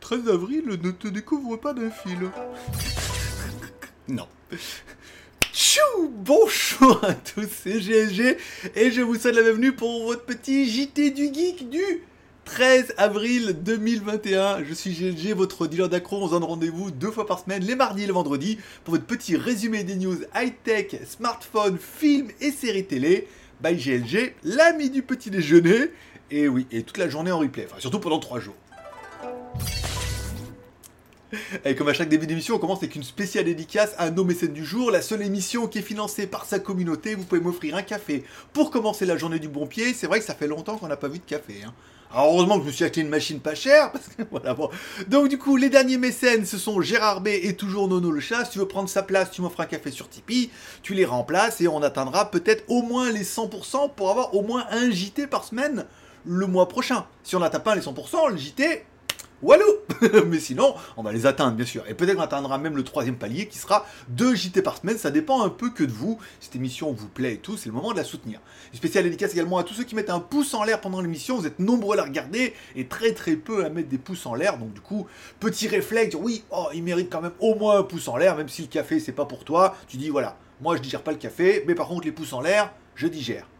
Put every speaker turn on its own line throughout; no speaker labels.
13 euh, avril, ne te découvre pas d'un fil. non. Tchou Bonjour à tous, c'est GSG et je vous souhaite la bienvenue pour votre petit JT du Geek du 13 avril 2021. Je suis GLG, votre dealer d'accro. On se donne rendez-vous deux fois par semaine, les mardis et le vendredi, pour votre petit résumé des news high-tech, smartphone, films et séries télé. By GLG, l'ami du petit déjeuner. Et oui, et toute la journée en replay, surtout pendant trois jours. Et comme à chaque début d'émission, on commence avec une spéciale dédicace à nos mécènes du jour, la seule émission qui est financée par sa communauté. Vous pouvez m'offrir un café pour commencer la journée du bon pied. C'est vrai que ça fait longtemps qu'on n'a pas vu de café. Hein. Alors heureusement que je me suis acheté une machine pas chère, parce que voilà, bon. Donc du coup, les derniers mécènes, ce sont Gérard B et toujours Nono le chat. Si tu veux prendre sa place, tu m'offres un café sur Tipeee, tu les remplaces et on atteindra peut-être au moins les 100% pour avoir au moins un JT par semaine le mois prochain. Si on n'atteint pas les 100%, le JT, Walou Mais sinon, on va les atteindre, bien sûr. Et peut-être qu'on atteindra même le troisième palier qui sera 2 JT par semaine. Ça dépend un peu que de vous. Cette émission vous plaît et tout, c'est le moment de la soutenir. Une spéciale dédicace également à tous ceux qui mettent un pouce en l'air pendant l'émission. Vous êtes nombreux à la regarder et très très peu à mettre des pouces en l'air. Donc du coup, petit réflexe, oui, oh, il mérite quand même au moins un pouce en l'air, même si le café c'est pas pour toi. Tu dis voilà, moi je digère pas le café, mais par contre les pouces en l'air, je digère.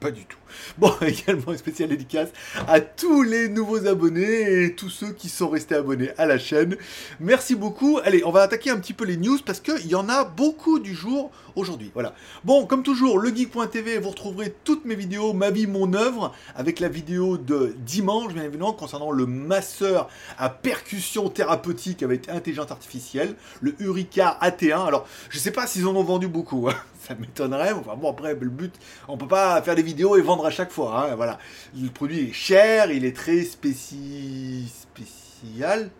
Pas du tout. Bon, également une spéciale dédicace à tous les nouveaux abonnés et tous ceux qui sont restés abonnés à la chaîne. Merci beaucoup. Allez, on va attaquer un petit peu les news parce qu'il y en a beaucoup du jour aujourd'hui. Voilà. Bon, comme toujours, legeek.tv, vous retrouverez toutes mes vidéos, ma vie, mon œuvre, avec la vidéo de dimanche, bien évidemment, concernant le masseur à percussion thérapeutique avec intelligence artificielle, le Urika AT1. Alors, je sais pas s'ils en ont vendu beaucoup. Hein ça m'étonnerait. Bon, après, le but, on peut pas faire des vidéos et vendre à chaque fois. Hein, voilà. Le produit est cher, il est très spéci... spécial.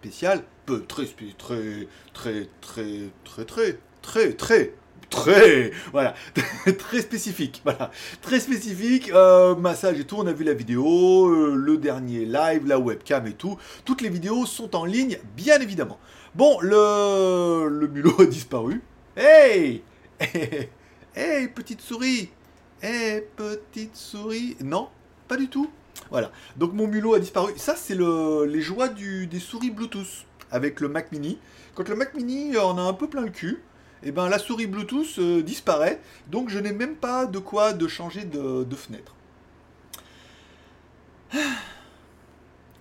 Spécial. Peu, très, très, très, très, très, très, très, très, très, voilà, très spécifique, voilà, très spécifique, euh, massage et tout, on a vu la vidéo, euh, le dernier live, la webcam et tout, toutes les vidéos sont en ligne, bien évidemment. Bon, le, le mulot a disparu. Hey Hé, hey, petite souris Hé, petite souris Non, pas du tout. Voilà. Donc mon mulot a disparu. Ça, c'est le, les joies du, des souris Bluetooth avec le Mac Mini. Quand le Mac Mini en a un peu plein le cul, eh ben la souris Bluetooth euh, disparaît. Donc je n'ai même pas de quoi de changer de, de fenêtre.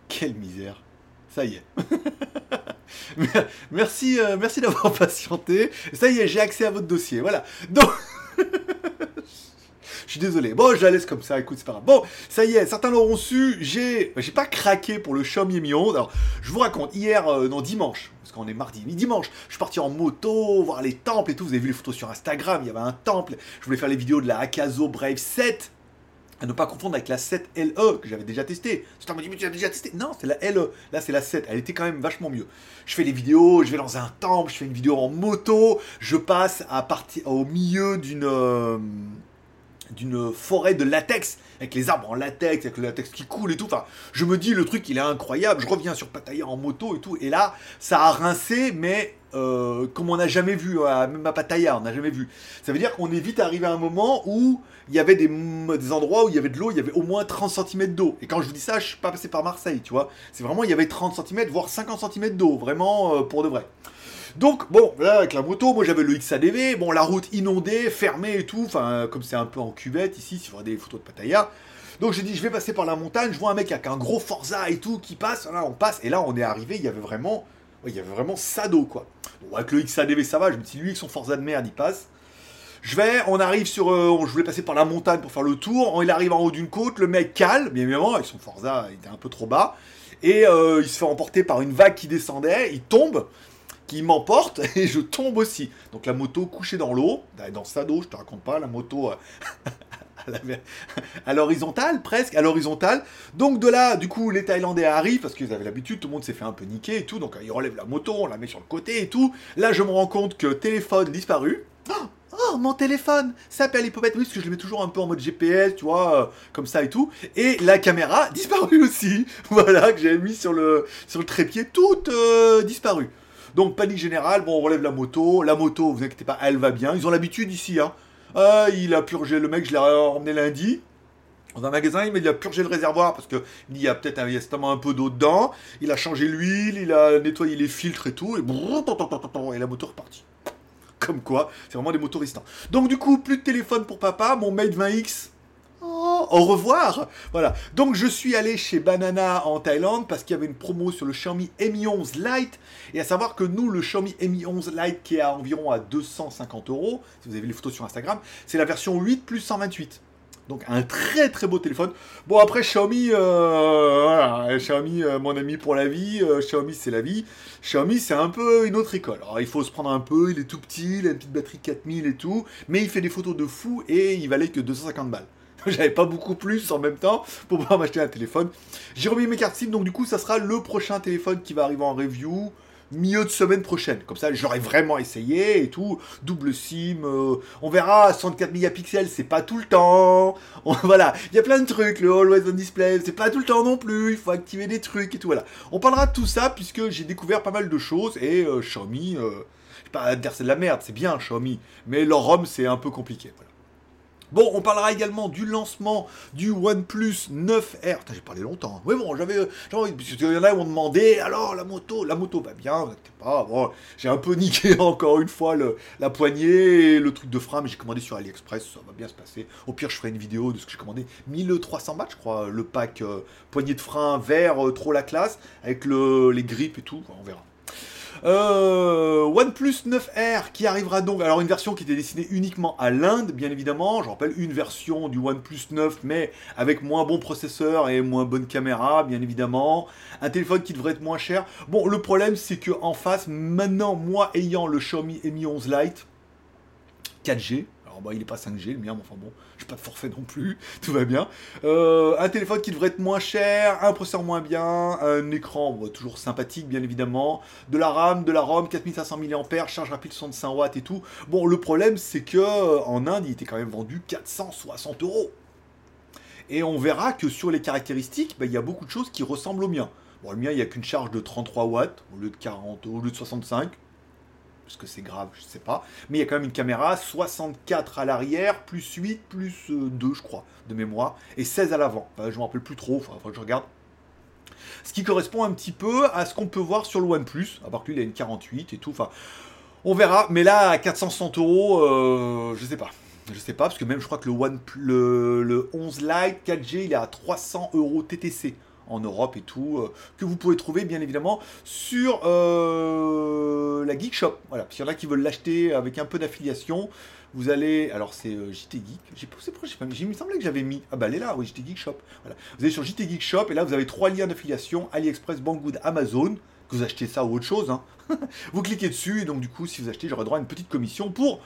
Quelle misère. Ça y est. merci, euh, merci d'avoir patienté. Ça y est, j'ai accès à votre dossier. Voilà. Donc. Suis désolé. Bon, je la laisse comme ça. Écoute, c'est pas grave. Bon, ça y est, certains l'auront su. J'ai, j'ai pas craqué pour le Xiaomi Mi 11. Alors, je vous raconte. Hier, euh, non dimanche, parce qu'on est mardi, ni dimanche, je suis parti en moto, voir les temples et tout. Vous avez vu les photos sur Instagram. Il y avait un temple. Je voulais faire les vidéos de la Akazo Brave 7 à ne pas confondre avec la 7LE que j'avais déjà testé. Tu me dit, mais tu as déjà testé Non, c'est la LE. Là, c'est la 7. Elle était quand même vachement mieux. Je fais les vidéos, je vais dans un temple, je fais une vidéo en moto, je passe à partir au milieu d'une. Euh, d'une forêt de latex, avec les arbres en latex, avec le latex qui coule et tout. Enfin, je me dis, le truc, il est incroyable. Je reviens sur Pattaya en moto et tout. Et là, ça a rincé, mais euh, comme on n'a jamais vu, même à Pattaya, on n'a jamais vu. Ça veut dire qu'on est vite arrivé à un moment où il y avait des, des endroits où il y avait de l'eau, il y avait au moins 30 cm d'eau. Et quand je vous dis ça, je suis pas passé par Marseille, tu vois. C'est vraiment, il y avait 30 cm, voire 50 cm d'eau, vraiment euh, pour de vrai. Donc, bon, là, avec la moto, moi j'avais le XADV, bon, la route inondée, fermée et tout, enfin, comme c'est un peu en cuvette ici, si vous regardez des photos de Pattaya. Donc j'ai dit, je vais passer par la montagne, je vois un mec avec un gros Forza et tout qui passe, là, on passe, et là, on est arrivé, il y avait vraiment, il y avait vraiment Sado, quoi. Bon, avec le XADV, ça va, je me dis, lui, avec son Forza de merde, il passe. Je vais, on arrive sur. Euh, je voulais passer par la montagne pour faire le tour. Il arrive en haut d'une côte, le mec cale, bien évidemment, avec son Forza, il était un peu trop bas. Et euh, il se fait emporter par une vague qui descendait, il tombe qui m'emporte et je tombe aussi. Donc la moto couchée dans l'eau, dans sa dos, je te raconte pas, la moto euh, à l'horizontale, presque à l'horizontale. Donc de là, du coup, les Thaïlandais arrivent parce qu'ils avaient l'habitude, tout le monde s'est fait un peu niquer et tout. Donc ils relèvent la moto, on la met sur le côté et tout. Là, je me rends compte que téléphone disparu. Oh, oh mon téléphone Ça s'appelle l'hypopète, oui, parce que je le mets toujours un peu en mode GPS, tu vois, euh, comme ça et tout. Et la caméra disparue aussi. Voilà, que j'avais mis sur le, sur le trépied, toute euh, disparue. Donc panique générale, bon on relève la moto, la moto, vous inquiétez pas, elle va bien, ils ont l'habitude ici, hein. Euh, il a purgé le mec, je l'ai emmené lundi. dans un magasin, il a purgé le réservoir parce que il y a peut-être un, un peu d'eau dedans. Il a changé l'huile, il a nettoyé les filtres et tout, et, et la moto est repartie. Comme quoi, c'est vraiment des motos résistants. Donc du coup, plus de téléphone pour papa, mon Mate 20X. Au revoir Voilà. Donc je suis allé chez Banana en Thaïlande parce qu'il y avait une promo sur le Xiaomi Mi 11 Lite. Et à savoir que nous, le Xiaomi Mi 11 Lite qui est à environ à 250 euros, si vous avez les photos sur Instagram, c'est la version 8 plus 128. Donc un très très beau téléphone. Bon après Xiaomi, euh, Xiaomi euh, mon ami pour la vie, euh, Xiaomi c'est la vie. Xiaomi c'est un peu une autre école. Alors il faut se prendre un peu, il est tout petit, il a une petite batterie 4000 et tout, mais il fait des photos de fou et il valait que 250 balles. J'avais pas beaucoup plus en même temps pour pouvoir m'acheter un téléphone. J'ai remis mes cartes SIM, donc du coup ça sera le prochain téléphone qui va arriver en review milieu de semaine prochaine. Comme ça, j'aurais vraiment essayé et tout. Double SIM, euh, on verra. 64 mégapixels, c'est pas tout le temps. voilà, il y a plein de trucs. Le Always on Display, c'est pas tout le temps non plus. Il faut activer des trucs et tout. Voilà. On parlera de tout ça puisque j'ai découvert pas mal de choses et euh, Xiaomi. Euh, pas dire c'est de la merde, c'est bien Xiaomi, mais leur ROM c'est un peu compliqué. Bon, on parlera également du lancement du OnePlus 9R. J'ai parlé longtemps. Oui, bon, j'avais envie, parce qu'il y en a qui m'ont demandé, alors la moto, la moto va bien, pas. Bon, j'ai un peu niqué encore une fois la poignée le truc de frein, mais j'ai commandé sur AliExpress, ça va bien se passer. Au pire, je ferai une vidéo de ce que j'ai commandé. 1300 bahts, je crois, le pack euh, poignée de frein vert, euh, trop la classe, avec le, les grippes et tout, on verra. Euh, OnePlus 9R qui arrivera donc. Alors, une version qui était destinée uniquement à l'Inde, bien évidemment. Je rappelle une version du OnePlus 9, mais avec moins bon processeur et moins bonne caméra, bien évidemment. Un téléphone qui devrait être moins cher. Bon, le problème, c'est que en face, maintenant, moi ayant le Xiaomi Mi 11 Lite 4G, bah, il n'est pas 5G le mien, mais enfin bon, j'ai pas de forfait non plus, tout va bien. Euh, un téléphone qui devrait être moins cher, un processeur moins bien, un écran toujours sympathique bien évidemment, de la RAM, de la ROM, 4500 mAh, charge rapide 65 watts et tout. Bon, le problème c'est que euh, en Inde, il était quand même vendu 460 euros. Et on verra que sur les caractéristiques, bah, il y a beaucoup de choses qui ressemblent au mien. Bon, le mien, il n'y a qu'une charge de 33 watts au lieu de 40, au lieu de 65 parce que c'est grave, je sais pas. Mais il y a quand même une caméra, 64 à l'arrière, plus 8, plus 2, euh, je crois, de mémoire, et 16 à l'avant. je ne me rappelle plus trop, enfin, faut que je regarde. Ce qui correspond un petit peu à ce qu'on peut voir sur le OnePlus, à part qu'il a une 48 et tout, enfin, on verra. Mais là, à 460 euros, euh, je sais pas. Je sais pas, parce que même je crois que le, One, le, le 11 Lite 4G, il est à 300 euros TTC en Europe et tout, euh, que vous pouvez trouver bien évidemment sur euh, la Geek Shop. Voilà, s'il y en a qui veulent l'acheter avec un peu d'affiliation, vous allez, alors c'est euh, JT Geek, j'ai posé proche, il me semblait que j'avais mis, ah bah elle est là, oui, JT Geek Shop. Voilà. Vous allez sur JT Geek Shop et là vous avez trois liens d'affiliation, AliExpress, Banggood, Amazon, vous achetez ça ou autre chose. Hein. vous cliquez dessus et donc du coup si vous achetez j'aurai droit à une petite commission pour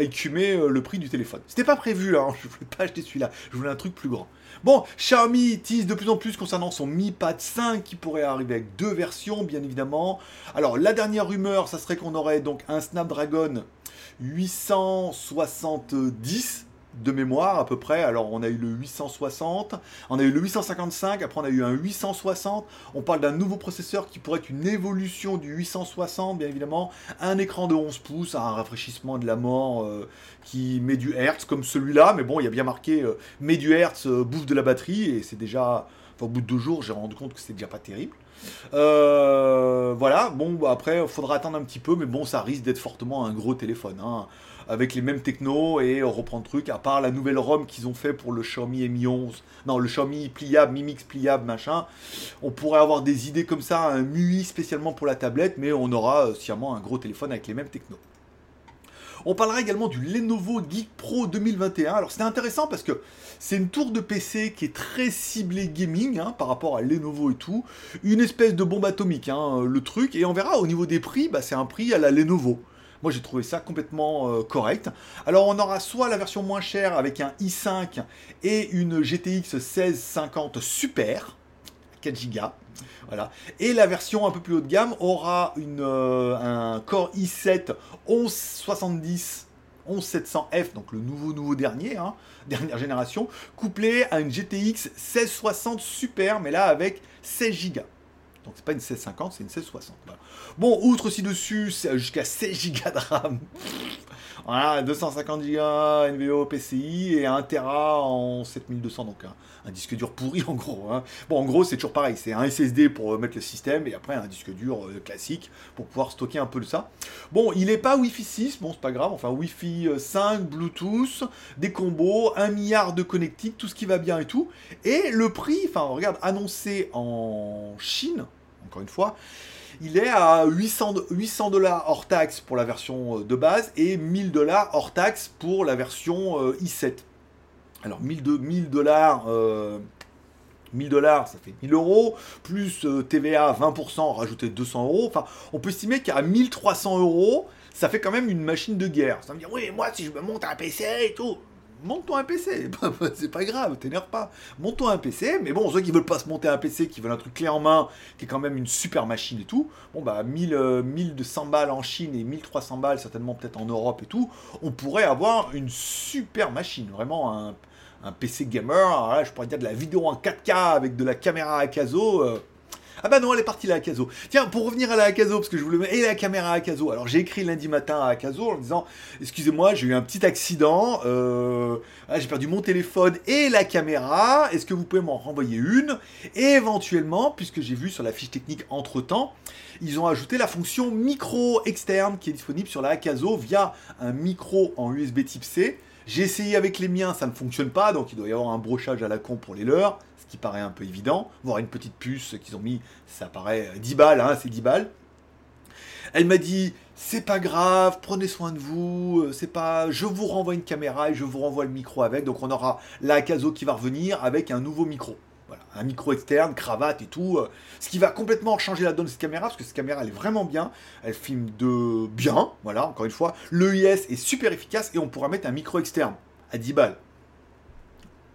écumer le prix du téléphone. C'était pas prévu hein. je voulais pas acheter celui-là, je voulais un truc plus grand. Bon, Xiaomi tease de plus en plus concernant son Mi Pad 5 qui pourrait arriver avec deux versions, bien évidemment. Alors, la dernière rumeur, ça serait qu'on aurait donc un Snapdragon 870 de mémoire à peu près. Alors on a eu le 860, on a eu le 855, après on a eu un 860. On parle d'un nouveau processeur qui pourrait être une évolution du 860 bien évidemment. Un écran de 11 pouces, un rafraîchissement de la mort euh, qui met du Hertz comme celui-là. Mais bon, il y a bien marqué euh, met du Hertz, euh, bouffe de la batterie et c'est déjà... au bout de deux jours, j'ai rendu compte que c'est déjà pas terrible. voilà, bon, bah, après, faudra attendre un petit peu, mais bon, ça risque d'être fortement un gros téléphone. Hein avec les mêmes technos et on reprend le truc, à part la nouvelle ROM qu'ils ont fait pour le Xiaomi Mi 11, non, le Xiaomi pliable, Mi Mix pliable, machin. On pourrait avoir des idées comme ça, un MUI spécialement pour la tablette, mais on aura euh, sûrement un gros téléphone avec les mêmes technos. On parlera également du Lenovo Geek Pro 2021. Alors c'était intéressant parce que c'est une tour de PC qui est très ciblée gaming hein, par rapport à Lenovo et tout. Une espèce de bombe atomique, hein, le truc. Et on verra au niveau des prix, bah, c'est un prix à la Lenovo. Moi, j'ai trouvé ça complètement euh, correct. Alors, on aura soit la version moins chère avec un i5 et une GTX 1650 Super, 4 Go. Voilà. Et la version un peu plus haut de gamme aura euh, un Core i7 1170 11700F, donc le nouveau nouveau dernier, hein, dernière génération, couplé à une GTX 1660 Super, mais là avec 16 Go. Donc c'est pas une 1650, c'est une 1660. Bon, outre ci-dessus, c'est jusqu'à 16 Go de RAM. Voilà, 250 Go NVO PCI et 1 Tera en 7200, donc un, disque dur pourri en gros. Hein. Bon, en gros, c'est toujours pareil, c'est un SSD pour mettre le système et après un disque dur euh, classique pour pouvoir stocker un peu de ça. Bon, il n'est pas Wi-Fi 6, bon, c'est pas grave, enfin Wi-Fi 5, Bluetooth, des combos, un milliard de connectiques, tout ce qui va bien et tout. Et le prix, enfin, regarde, annoncé en Chine, encore une fois, il est à 800 dollars hors taxe pour la version euh, de base et 1000 dollars hors taxe pour la version euh, i7. Alors 1000 dollars 1000 dollars, ça fait 1000 euros, plus euh, TVA 20%, rajouter 200 euros. Enfin, on peut estimer qu'à 1300 euros, ça fait quand même une machine de guerre. Ça veut dire, oui, moi, si je me monte un PC et tout, monte-toi un PC, c'est pas grave, t'énerve pas. Monte-toi un PC, mais bon, ceux qui veulent pas se monter un PC, qui veulent un truc clé en main, qui est quand même une super machine et tout, bon bah 1000, 1200 euh, balles en Chine et 1300 balles certainement peut-être en Europe et tout, on pourrait avoir une super machine, vraiment un, PC gamer, je pourrais dire de la vidéo en 4K avec de la caméra à caso. Euh, ah bah non, elle est partie la Akazo. Tiens, pour revenir à la Akazo, parce que je voulais mettre... Et la caméra Akazo. Alors j'ai écrit lundi matin à Akazo en disant, excusez-moi, j'ai eu un petit accident, euh, ah, j'ai perdu mon téléphone et la caméra, est-ce que vous pouvez m'en renvoyer une? Et éventuellement, puisque j'ai vu sur la fiche technique entre-temps, ils ont ajouté la fonction micro externe qui est disponible sur la Akazo via un micro en USB type C. J'ai essayé avec les miens, ça ne fonctionne pas, donc il doit y avoir un brochage à la con pour les leurs qui paraît un peu évident, voir une petite puce qu'ils ont mis, ça paraît 10 balles, hein, c'est 10 balles. Elle m'a dit c'est pas grave, prenez soin de vous, euh, c'est pas je vous renvoie une caméra et je vous renvoie le micro avec. Donc on aura la Caso qui va revenir avec un nouveau micro. Voilà, un micro externe, cravate et tout, euh, ce qui va complètement changer la donne de cette caméra parce que cette caméra elle est vraiment bien, elle filme de bien, voilà, encore une fois, l'EIS est super efficace et on pourra mettre un micro externe à 10 balles.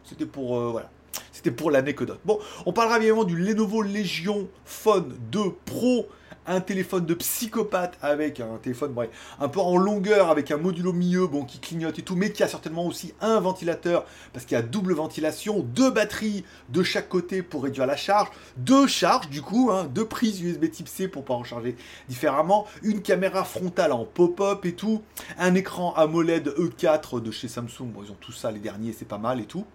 C'était pour euh, voilà. C'était pour l'anecdote. Bon, on parlera évidemment du Lenovo Legion Phone 2 Pro un téléphone de psychopathe avec un téléphone un peu en longueur avec un module au milieu bon qui clignote et tout mais qui a certainement aussi un ventilateur parce qu'il y a double ventilation deux batteries de chaque côté pour réduire la charge deux charges du coup hein, deux prises USB type C pour pouvoir en charger différemment une caméra frontale en pop-up et tout un écran AMOLED E4 de chez Samsung ils ont tout ça les derniers c'est pas mal et tout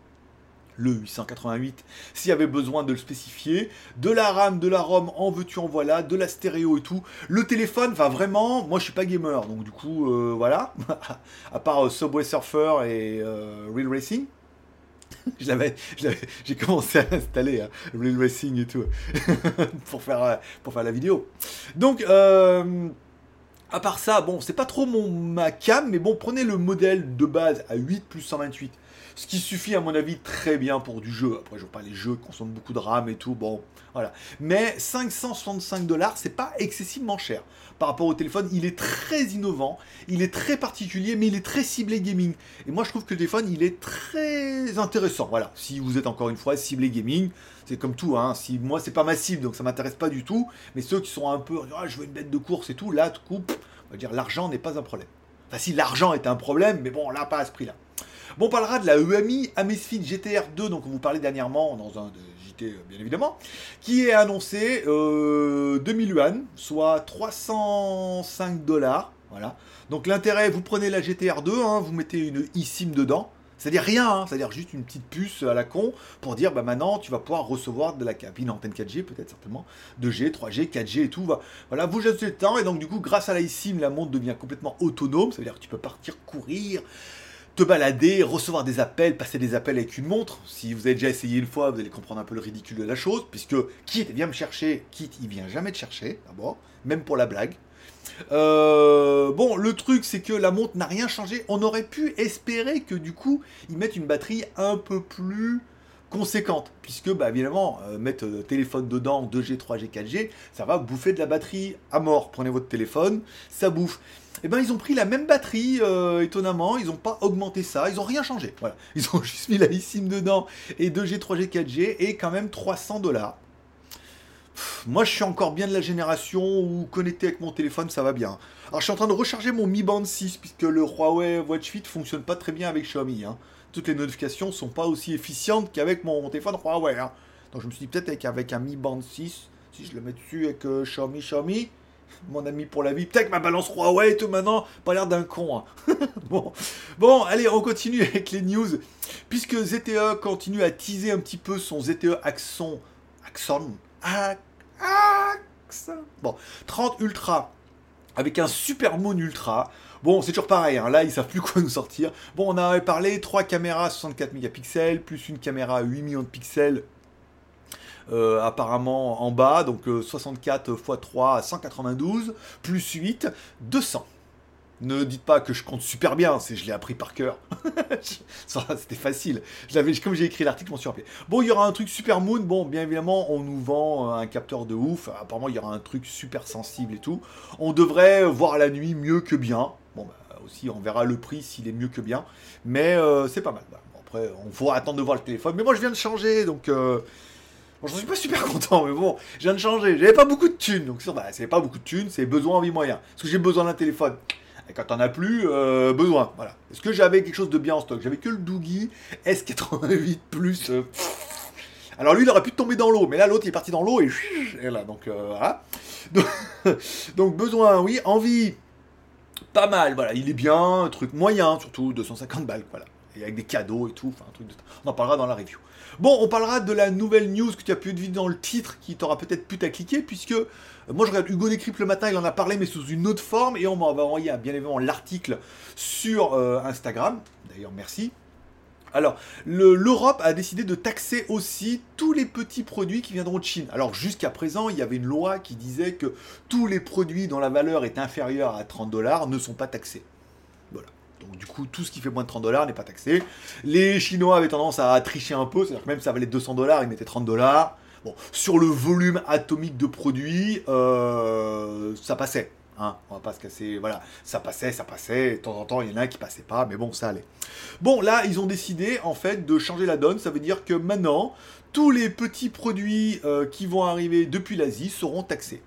le 888 s'il y avait besoin de le spécifier, de la RAM, de la ROM, en veux-tu en voilà, de la stéréo et tout. Le téléphone va vraiment, moi je suis pas gamer, donc du coup euh, voilà, à part euh, Subway Surfer et euh, Real Racing. j'ai commencé à installer hein, Real Racing et tout pour faire pour faire la vidéo. Donc à part ça, bon, c'est pas trop mon ma cam, mais bon, prenez le modèle de base à 8 plus 128 ce qui suffit à mon avis très bien pour du jeu. Après, je vois pas les jeux consomment beaucoup de RAM et tout, bon, voilà. Mais 565 dollars, c'est pas excessivement cher. Par rapport au téléphone, il est très innovant, il est très particulier, mais il est très ciblé gaming. Et moi, je trouve que le téléphone, il est très intéressant. Voilà, si vous êtes encore une fois ciblé gaming, c'est comme tout, hein. Si moi, c'est pas ma cible, donc ça m'intéresse pas du tout. Mais ceux qui sont un peu, ah, je veux une bête de course et tout, là, tout coup, on va dire, l'argent n'est pas un problème. Enfin, si l'argent est un problème, mais bon, là, pas à ce prix-là. Bon, on parlera de la EMI Amazfit GTR 2, donc on vous parlait dernièrement dans un JT, euh, bien évidemment, qui est annoncé euh, 2000 yuan, soit 305 dollars. Voilà. Donc l'intérêt, vous prenez la GTR 2, hein, vous mettez une eSIM dedans. C'est-à-dire rien, hein, c'est-à-dire juste une petite puce à la con pour dire bah maintenant tu vas pouvoir recevoir de la cabine antenne 4G peut-être certainement, 2G, 3G, 4G et tout. Voilà, vous jetez le temps et donc du coup grâce à la eSIM la montre devient complètement autonome, ça veut dire que tu peux partir courir, te balader, recevoir des appels, passer des appels avec une montre. Si vous avez déjà essayé une fois, vous allez comprendre un peu le ridicule de la chose, puisque Kit vient me chercher, Kit il vient jamais te chercher, d'abord, même pour la blague. Euh, bon, le truc c'est que la montre n'a rien changé. On aurait pu espérer que du coup ils mettent une batterie un peu plus conséquente, puisque bah, évidemment euh, mettre le téléphone dedans 2G, 3G, 4G, ça va bouffer de la batterie à mort. Prenez votre téléphone, ça bouffe eh ben ils ont pris la même batterie, euh, étonnamment, ils n'ont pas augmenté ça, ils n'ont rien changé. Voilà. Ils ont juste mis la eSIM dedans et 2G, 3G, 4G et quand même 300 dollars. Moi, je suis encore bien de la génération où connecté avec mon téléphone, ça va bien. Alors, je suis en train de recharger mon Mi Band 6 puisque le Huawei Watch Fit fonctionne pas très bien avec Xiaomi. Hein. Toutes les notifications sont pas aussi efficientes qu'avec mon téléphone Huawei. Hein. Donc, je me suis dit peut-être qu'avec un Mi Band 6, si je le mets dessus avec euh, Xiaomi, Xiaomi, mon ami pour la vie. Peut-être ma balance Huawei, tout maintenant, pas l'air d'un con. hein. bon. bon, allez, on continue avec les news. Puisque ZTE continue à teaser un petit peu son ZTE Axon. Axon Axon Bon, 30 Ultra avec un Super Moon Ultra. Bon, c'est toujours pareil, hein. là ils savent plus quoi nous sortir. Bon, on avait parlé, 3 caméras 64 mégapixels, plus une caméra 8 millions de pixels euh, apparemment en bas, donc euh, 64 x 3 192, plus 8, 200. Ne dites pas que je compte super bien, c'est je l'ai appris par cœur. C'était facile. Comme j'ai écrit l'article, je m'en suis rappelé. Bon, il y aura un truc super moon. Bon, bien évidemment, on nous vend euh, un capteur de ouf. Apparemment, il y aura un truc super sensible et tout. On devrait voir la nuit mieux que bien. Bon, bah, aussi, on verra le prix s'il est mieux que bien. Mais euh, c'est pas mal. Bah, après, on faudra attendre de voir le téléphone. Mais moi, je viens de changer, donc. euh, Bon, j'en suis pas super content, mais bon, je viens de changer. J'avais pas beaucoup de thunes, donc bah, c'est pas beaucoup de thunes, c'est besoin, envie, moyen. Parce que j'ai besoin d'un téléphone. Et quand t'en as plus, euh, besoin, voilà. Est-ce que j'avais quelque chose de bien en stock? J'avais que le Doogie S88 Plus. euh, Alors lui, il aurait pu tomber dans l'eau, mais là, l'autre, il est parti dans l'eau et... et là, donc, euh, voilà. Donc, donc, besoin, oui. Envie, pas mal, voilà. Il est bien, un truc moyen, surtout 250 balles, voilà. Avec des cadeaux et tout, enfin, un truc de... On en parlera dans la review. Bon, on parlera de la nouvelle news que tu as pu vu dans le titre, qui t'aura peut-être pu cliquer, puisque euh, moi je regarde Hugo Décrypte le matin, il en a parlé, mais sous une autre forme, et on m'a envoyé bien évidemment l'article sur euh, Instagram. D'ailleurs, merci. Alors, le- l'Europe a décidé de taxer aussi tous les petits produits qui viendront de Chine. Alors, jusqu'à présent, il y avait une loi qui disait que tous les produits dont la valeur est inférieure à 30 dollars ne sont pas taxés. Donc, du coup, tout ce qui fait moins de 30 dollars n'est pas taxé. Les Chinois avaient tendance à tricher un peu, c'est-à-dire que même si ça valait 200 dollars, ils mettaient 30 dollars. Bon, sur le volume atomique de produits, euh, ça passait. Hein, on va pas se casser, voilà, ça passait, ça passait, de temps en temps il y en a qui passaient pas, mais bon, ça allait. Bon, là, ils ont décidé en fait de changer la donne, ça veut dire que maintenant, tous les petits produits euh, qui vont arriver depuis l'Asie seront taxés.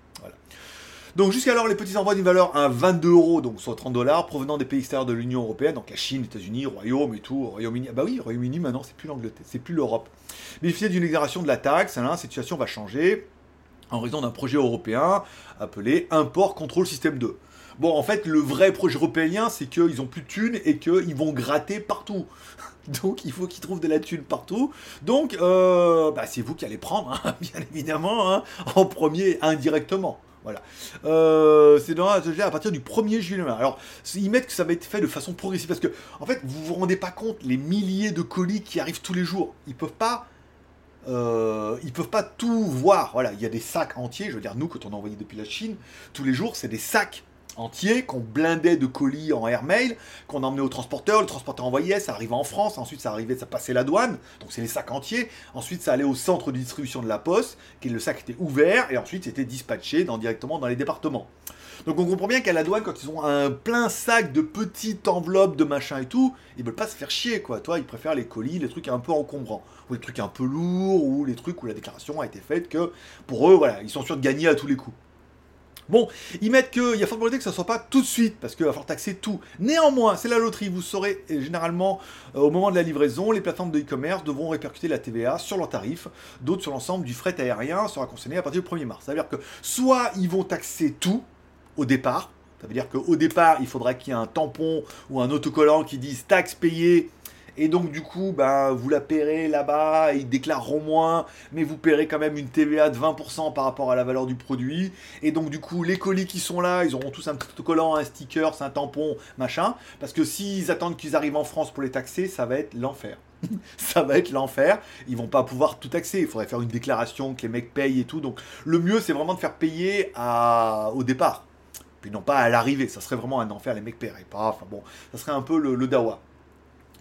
Donc jusqu'alors, les petits envois d'une valeur à 22 euros, donc soit 30 dollars, provenant des pays extérieurs de l'Union Européenne, donc la Chine, États-Unis, Royaume et tout, Royaume-Uni. Ah bah oui, Royaume-Uni maintenant, c'est plus l'Angleterre, c'est plus l'Europe. Bénéficier d'une exonération de la taxe, hein, cette situation va changer en raison d'un projet européen appelé Import Control System 2. Bon, en fait, le vrai projet européen, c'est qu'ils ont plus de thunes et qu'ils vont gratter partout. Donc, il faut qu'ils trouvent de la thune partout. Donc, euh, bah, c'est vous qui allez prendre, hein, bien évidemment, hein, en premier, indirectement. Voilà. Euh, c'est dans la à partir du 1er juillet. Alors, ils mettent que ça va être fait de façon progressive parce que, en fait, vous vous rendez pas compte les milliers de colis qui arrivent tous les jours. Ils peuvent pas euh, ils peuvent pas tout voir. Voilà, il y a des sacs entiers. Je veux dire, nous, quand on a envoyé depuis la Chine, tous les jours, c'est des sacs entiers qu'on blindait de colis en airmail, qu'on emmenait au transporteur. Le transporteur envoyait, ça arrivait en France. Ensuite, ça arrivait, ça passait la douane. Donc, c'est les sacs entiers. Ensuite, ça allait au centre de distribution de la poste, qui le sac était ouvert, et ensuite, c'était dispatché directement dans les départements. Donc on comprend bien qu'à la douane, quand ils ont un plein sac de petites enveloppes de machin et tout, ils veulent pas se faire chier, quoi. Toi, ils préfèrent les colis, les trucs un peu encombrants, ou les trucs un peu lourds, ou les trucs où la déclaration a été faite que, pour eux, voilà, ils sont sûrs de gagner à tous les coups. Bon, ils mettent qu'il y a forte probabilité que ça ne soit pas tout de suite, parce qu'il va falloir taxer tout. Néanmoins, c'est la loterie, vous saurez, généralement, euh, au moment de la livraison, les plateformes de e-commerce devront répercuter la TVA sur leurs tarifs, d'autres sur l'ensemble du fret aérien sera concerné à partir du 1er mars. Ça veut dire que soit ils vont taxer tout, au départ. Ça veut dire qu'au départ, il faudra qu'il y ait un tampon ou un autocollant qui dise taxe payée. Et donc, du coup, ben, vous la paierez là-bas, ils déclareront moins, mais vous paierez quand même une TVA de 20% par rapport à la valeur du produit. Et donc, du coup, les colis qui sont là, ils auront tous un petit autocollant, un sticker, un tampon, machin. Parce que s'ils attendent qu'ils arrivent en France pour les taxer, ça va être l'enfer. ça va être l'enfer. Ils vont pas pouvoir tout taxer. Il faudrait faire une déclaration que les mecs payent et tout. Donc, le mieux, c'est vraiment de faire payer au départ puis non pas à l'arrivée, ça serait vraiment un enfer, les mecs paieraient pas, enfin bon, ça serait un peu le dawa.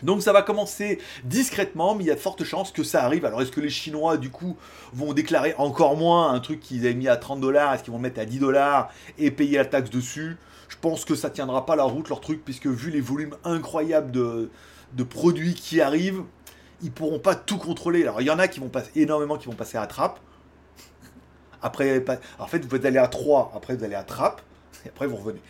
Donc ça va commencer discrètement, mais il y a de fortes chances que ça arrive. Alors est-ce que les Chinois, du coup, vont déclarer encore moins un truc qu'ils avaient mis à 30 dollars, est-ce qu'ils vont mettre à 10 dollars et payer la taxe dessus? Je pense que ça tiendra pas la route, leur truc, puisque vu les volumes incroyables de, de produits qui arrivent, ils pourront pas tout contrôler. Alors il y en a qui vont passer, énormément qui vont passer à trappe. Après, en fait, vous allez à 3, après vous allez à trappe. Après, vous revenez.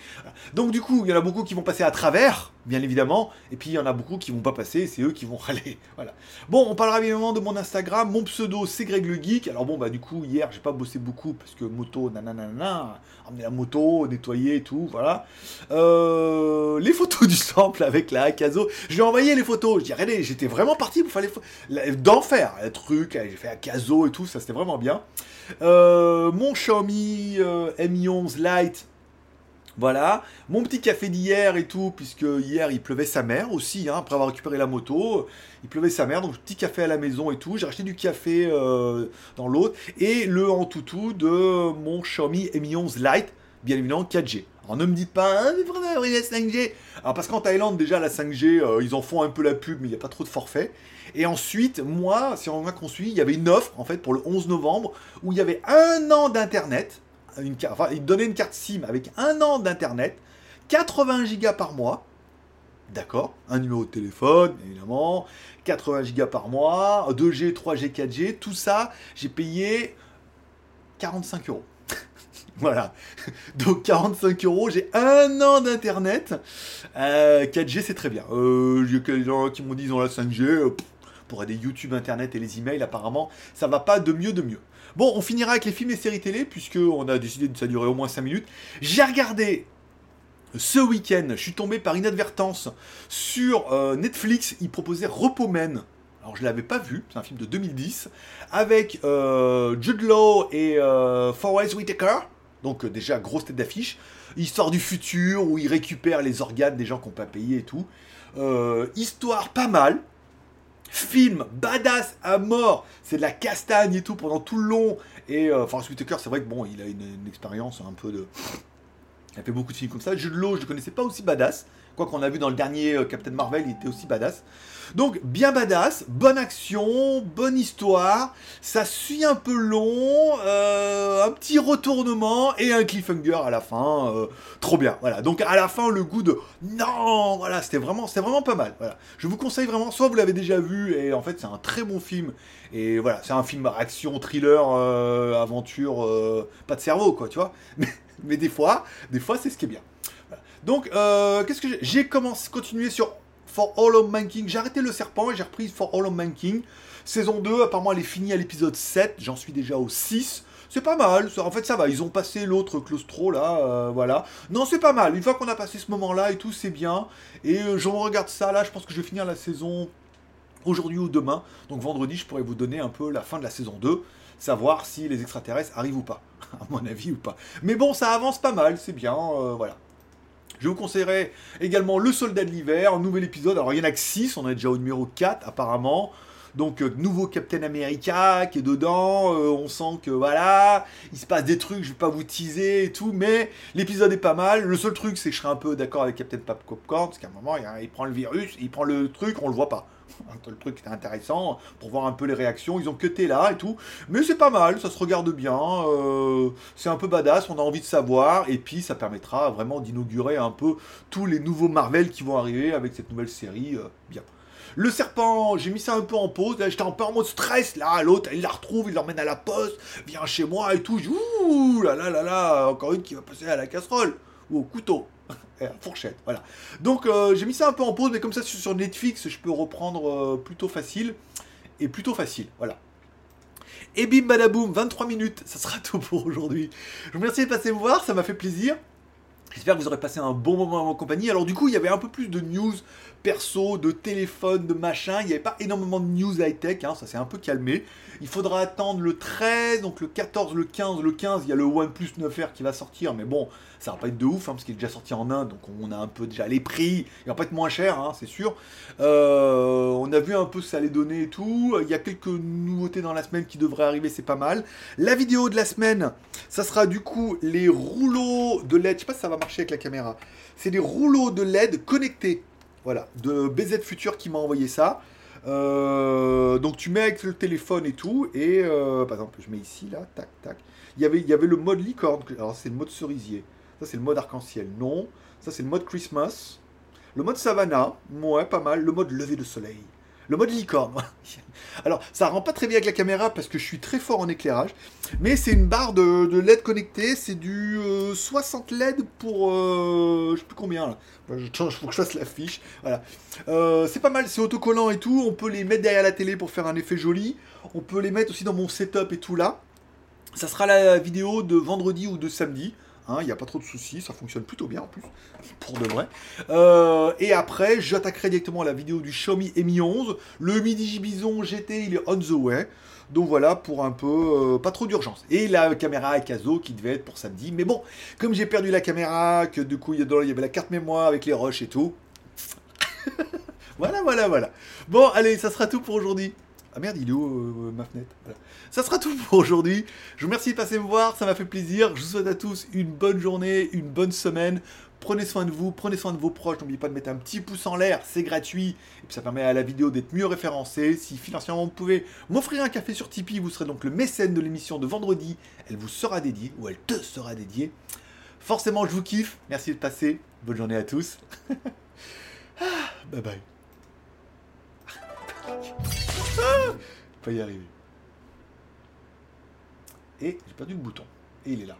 Donc, du coup, il y en a beaucoup qui vont passer à travers, bien évidemment. Et puis, il y en a beaucoup qui vont pas passer. C'est eux qui vont râler. Voilà. Bon, on parlera évidemment de mon Instagram. Mon pseudo, c'est Greg le Geek. Alors, bon, bah, du coup, hier, j'ai pas bossé beaucoup parce que moto, nanana, emmener la moto, nettoyer et tout. Voilà. Euh, les photos du sample avec la Akazo. Je lui ai envoyé les photos. Je dis, regardez, j'étais vraiment parti pour faire les photos. D'enfer. Le truc, j'ai fait Akazo et tout. Ça, c'était vraiment bien. Euh, mon Xiaomi euh, Mi 11 Lite voilà, mon petit café d'hier et tout, puisque hier il pleuvait sa mère aussi, hein, après avoir récupéré la moto, il pleuvait sa mère, donc petit café à la maison et tout. J'ai acheté du café euh, dans l'autre et le en toutou de mon Xiaomi Mi 11 Lite, bien évidemment 4G. Alors ne me dites pas, ah, mais vraiment, il y a 5G. Alors parce qu'en Thaïlande déjà la 5G, euh, ils en font un peu la pub, mais il n'y a pas trop de forfaits. Et ensuite, moi, si on a qu'on suit, il y avait une offre en fait pour le 11 novembre où il y avait un an d'internet une, enfin, donnait une carte SIM avec un an d'internet, 80 gigas par mois, d'accord, un numéro de téléphone, évidemment, 80 gigas par mois, 2G, 3G, 4G, tout ça, j'ai payé 45 euros. Voilà. Donc 45 euros, j'ai un an d'internet. 4G, euh, c'est très bien. Euh, il y a qui m'ont dit ils ont la 5G. Euh, pour des YouTube, Internet et les emails, apparemment, ça va pas de mieux de mieux. Bon, on finira avec les films et séries télé, puisqu'on a décidé que ça durer au moins 5 minutes. J'ai regardé ce week-end, je suis tombé par inadvertance sur euh, Netflix, il proposait Repos Men. Alors je l'avais pas vu, c'est un film de 2010, avec euh, Jude Law et euh, Forrest Whitaker. Donc euh, déjà grosse tête d'affiche. Histoire du futur où il récupère les organes des gens qui n'ont pas payé et tout. histoire pas mal, film badass à mort, c'est de la castagne et tout pendant tout le long. Et euh, Forrest Whitaker, c'est vrai que bon, il a une, expérience un peu de. Il a fait beaucoup de films comme ça. Jude Law, je ne connaissais pas aussi badass. Quoi qu'on a vu dans le dernier euh, Captain Marvel, il était aussi badass. Donc bien badass, bonne action, bonne histoire, ça suit un peu long, euh, un petit retournement et un cliffhanger à la fin, euh, trop bien. Voilà. Donc à la fin le goût de non, voilà, c'était vraiment, vraiment pas mal. Voilà. Je vous conseille vraiment, soit vous l'avez déjà vu et en fait c'est un très bon film et voilà, c'est un film action, thriller, aventure, pas de cerveau quoi, tu vois. Mais, des fois, des fois c'est ce qui est bien. Donc, euh, qu'est-ce que j'ai J'ai commencé, continué sur For All of Manking. J'ai arrêté le serpent et j'ai repris For All of Manking. Saison 2, apparemment elle est finie à l'épisode 7. J'en suis déjà au 6. C'est pas mal, en fait ça va, ils ont passé l'autre claustro là, euh, voilà. Non c'est pas mal, une fois qu'on a passé ce moment là et tout, c'est bien. Et euh, je regarde ça là, je pense que je vais finir la saison aujourd'hui ou demain. Donc vendredi je pourrais vous donner un peu la fin de la saison 2, savoir si les extraterrestres arrivent ou pas, à mon avis ou pas. Mais bon ça avance pas mal, c'est bien, voilà. Je vous conseillerais également Le Soldat de l'hiver, nouvel épisode. Alors il y en a que 6, on est déjà au numéro 4 apparemment. Donc euh, nouveau Captain America qui est dedans, euh, on sent que voilà, il se passe des trucs, je vais pas vous teaser et tout, mais l'épisode est pas mal. Le seul truc c'est que je serais un peu d'accord avec Captain Popcorn, parce qu'à un moment il, prend le virus, il prend le truc, on le voit pas. Le truc était intéressant pour voir un peu les réactions. Ils ont cuté là et tout. Mais c'est pas mal, ça se regarde bien. Euh, c'est un peu badass, on a envie de savoir. Et puis ça permettra vraiment d'inaugurer un peu tous les nouveaux Marvel qui vont arriver avec cette nouvelle série. Euh, bien. Le serpent, j'ai mis ça un peu en pause. J'étais un peu en mode stress. Là, l'autre, il la retrouve, il l'emmène à la poste, vient chez moi et tout. Ouh là là là là, encore une qui va passer à la casserole ou au couteau. fourchette, voilà. Donc euh, j'ai mis ça un peu en pause, mais comme ça sur Netflix, je peux reprendre euh, plutôt facile. Et plutôt facile, voilà. Et bim badaboum, 23 minutes, ça sera tout pour aujourd'hui. Je vous remercie de passer me voir, ça m'a fait plaisir. J'espère que vous aurez passé un bon moment en compagnie. Alors du coup, il y avait un peu plus de news perso, de téléphone, de machin. Il n'y avait pas énormément de news high-tech, hein, ça s'est un peu calmé. Il faudra attendre le 13, donc le 14, le 15. Le 15, il y a le OnePlus 9R qui va sortir, mais bon, ça va pas être de ouf, hein, parce qu'il est déjà sorti en Inde, donc on a un peu déjà les prix. Il va pas être moins cher, hein, c'est sûr. Euh, on a vu un peu ce que ça allait donner et tout. Il y a quelques nouveautés dans la semaine qui devraient arriver, c'est pas mal. La vidéo de la semaine, ça sera du coup les rouleaux de LED. Je sais pas si ça va marcher avec la caméra. C'est des rouleaux de LED connectés. Voilà, de BZ Future qui m'a envoyé ça. Euh, donc tu mets avec le téléphone et tout, et euh, par exemple, je mets ici, là, tac, tac. Il y avait, il y avait le mode licorne, alors c'est le mode cerisier. Ça, c'est le mode arc-en-ciel. Non. Ça, c'est le mode Christmas. Le mode Savannah, ouais, pas mal. Le mode lever de soleil. Le mode licorne. Alors, ça rend pas très bien avec la caméra parce que je suis très fort en éclairage. Mais c'est une barre de, LED connectée. C'est du 60 LED pour. je sais plus combien là. Il faut que je fasse l'affiche. Voilà. c'est pas mal, c'est autocollant et tout. On peut les mettre derrière la télé pour faire un effet joli. On peut les mettre aussi dans mon setup et tout là. Ça sera la vidéo de vendredi ou de samedi. Il hein, n'y a pas trop de soucis, ça fonctionne plutôt bien en plus, pour de vrai. Euh, et après, j'attaquerai directement la vidéo du Xiaomi Mi 11. Le Midi Bison GT, il est on the way. Donc voilà, pour un peu, euh, pas trop d'urgence. Et la caméra Akazo qui devait être pour samedi. Mais bon, comme j'ai perdu la caméra, que du coup il y avait la carte mémoire avec les rushs et tout. voilà, voilà, voilà. Bon, allez, ça sera tout pour aujourd'hui. Ah merde, il est où euh, ma fenêtre? Ça sera tout pour aujourd'hui. Je vous remercie de passer me voir, ça m'a fait plaisir. Je vous souhaite à tous une bonne journée, une bonne semaine. Prenez soin de vous, prenez soin de vos proches. N'oubliez pas de mettre un petit pouce en l'air, c'est gratuit. Et puis ça permet à la vidéo d'être mieux référencée. Si financièrement vous pouvez m'offrir un café sur Tipeee, vous serez donc le mécène de l'émission de vendredi. Elle vous sera dédiée, ou elle te sera dédiée. Forcément, je vous kiffe. Merci de passer. Bonne journée à tous. Ah, bye bye. Pas y arriver. Et j'ai perdu le bouton. Et il est là.